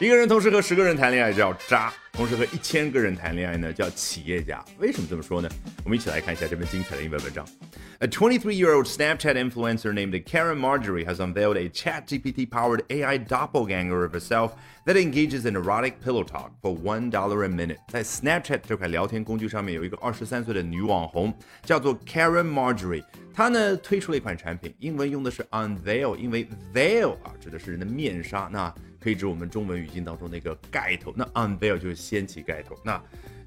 一个人同时和十个人谈恋爱叫渣，同时和一千个人谈恋爱呢叫企业家。为什么这么说呢？我们一起来看一下这篇精彩的英文文章。A 23-year-old Snapchat influencer named Karen Marjorie has unveiled a ChatGPT-powered AI doppelganger of herself that engages in erotic pillow talk for one dollar a minute。在 Snapchat 这款聊天工具上面，有一个二十三岁的女网红，叫做 Karen Marjorie。她呢推出了一款产品，英文用的是 unveil，因为 veil 啊指的是人的面纱，那 可以指我们中文语境当中那个盖头。那 unveil 就是掀起盖头。那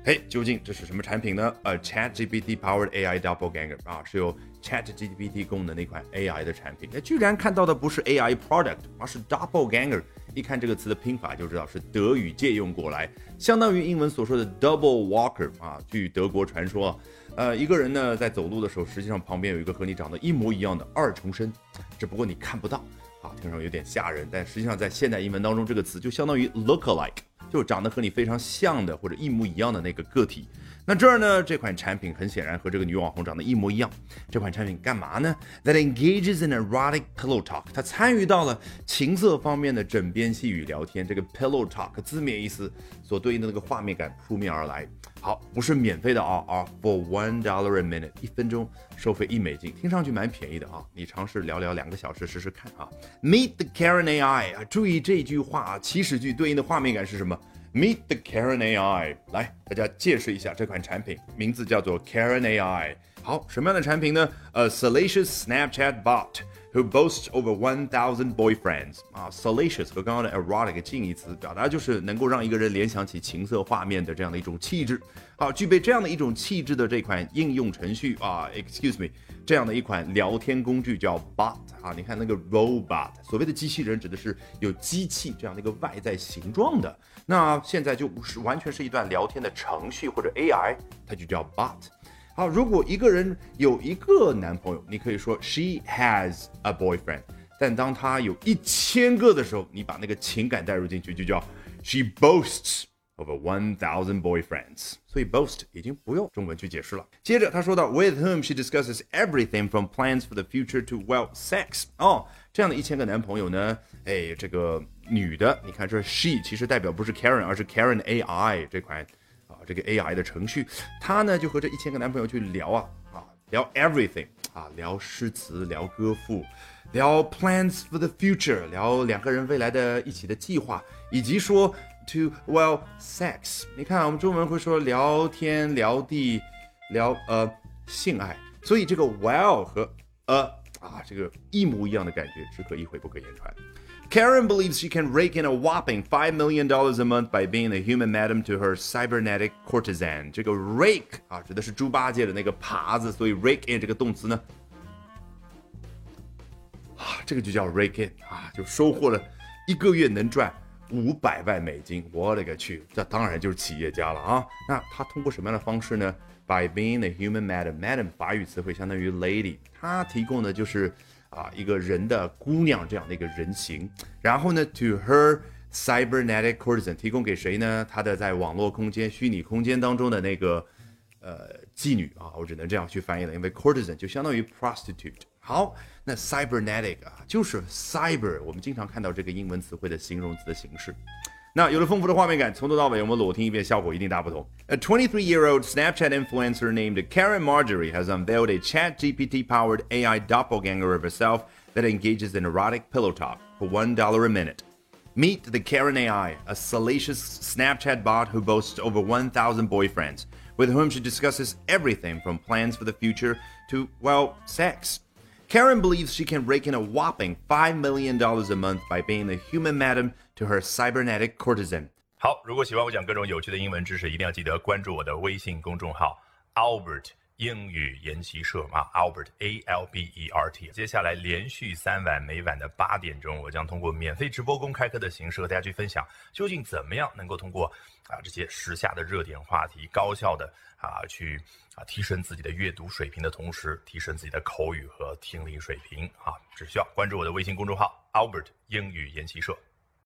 嘿，究竟这是什么产品呢？呃，ChatGPT powered AI double ganger 啊，是由 ChatGPT 供的那款 AI 的产品。那居然看到的不是 AI product，而是 double ganger。一看这个词的拼法就知道是德语借用过来，相当于英文所说的 double walker 啊。据德国传说，呃，一个人呢在走路的时候，实际上旁边有一个和你长得一模一样的二重身，只不过你看不到啊，听上有点吓人。但实际上在现代英文当中，这个词就相当于 look-alike。就长得和你非常像的或者一模一样的那个个体。那这儿呢，这款产品很显然和这个女网红长得一模一样。这款产品干嘛呢？That engages in erotic pillow talk。它参与到了情色方面的枕边细语聊天。这个 pillow talk 字面意思所对应的那个画面感扑面而来。好，不是免费的啊啊！For one dollar a minute，一分钟收费一美金，听上去蛮便宜的啊。你尝试聊聊两个小时试试看啊。Meet the Karen AI 啊，注意这句话啊起始句对应的画面感是什么？Meet the Karen AI，来，大家见识一下这款产品，名字叫做 Karen AI。好，什么样的产品呢？A salacious Snapchat bot who boasts over one thousand boyfriends。啊，salacious 和刚刚的 erotic 近义词，表达就是能够让一个人联想起情色画面的这样的一种气质。好，具备这样的一种气质的这款应用程序啊，excuse me，这样的一款聊天工具叫 bot。啊，你看那个 robot，所谓的机器人指的是有机器这样的一个外在形状的。那现在就是完全是一段聊天的程序或者 AI，它就叫 bot。好，如果一个人有一个男朋友，你可以说 she has a boyfriend。但当他有一千个的时候，你把那个情感带入进去，就叫 she boasts of one thousand boyfriends。所以 boast 已经不用中文去解释了。接着他说到 with whom she discusses everything from plans for the future to well sex。哦，这样的一千个男朋友呢？哎，这个女的，你看这 she 其实代表不是 Karen，而是 Karen AI 这款这个 AI 的程序，她呢就和这一千个男朋友去聊啊啊聊 everything 啊聊诗词聊歌赋，聊 plans for the future 聊两个人未来的一起的计划，以及说 to well sex。你看我们中文会说聊天聊地聊呃性爱，所以这个 well 和 a 啊这个一模一样的感觉，只可意会不可言传。Karen believes she can rake in a whopping $5 million dollars a month by being a human madam to her cybernetic courtesan. 这个 rake 啊，指的是猪八戒的那个耙子，所以 rake in 这个动词呢，啊，这个就叫 rake in 啊，就收获了一个月能赚五百万美金。我勒个去，这当然就是企业家了啊。那他通过什么样的方式呢？By being a human madam，madam 法语词汇相当于 lady，他提供的就是。啊，一个人的姑娘这样的一个人形，然后呢，to her cybernetic courtesan 提供给谁呢？她的在网络空间、虚拟空间当中的那个呃妓女啊，我只能这样去翻译了，因为 courtesan 就相当于 prostitute。好，那 cybernetic 啊，就是 cyber，我们经常看到这个英文词汇的形容词的形式。那有了丰富的画面感，从头到尾我们裸听一遍，效果一定大不同。A 23-year-old Snapchat influencer named Karen Marjorie has unveiled a ChatGPT-powered AI doppelganger of herself that engages in erotic pillow talk for one dollar a minute. Meet the Karen AI, a salacious Snapchat bot who boasts over 1,000 boyfriends, with whom she discusses everything from plans for the future to, well, sex. Karen believes she can rake in a whopping $5 million a month by being the human madam to her cybernetic courtesan. 好，如果喜欢我讲各种有趣的英文知识，一定要记得关注我的微信公众号 Albert 英语研习社啊，Albert A L B E R T。接下来连续三晚，每晚的八点钟，我将通过免费直播公开课的形式和大家去分享，究竟怎么样能够通过啊这些时下的热点话题，高效的啊去。啊，提升自己的阅读水平的同时，提升自己的口语和听力水平啊，只需要关注我的微信公众号 Albert 英语研习社。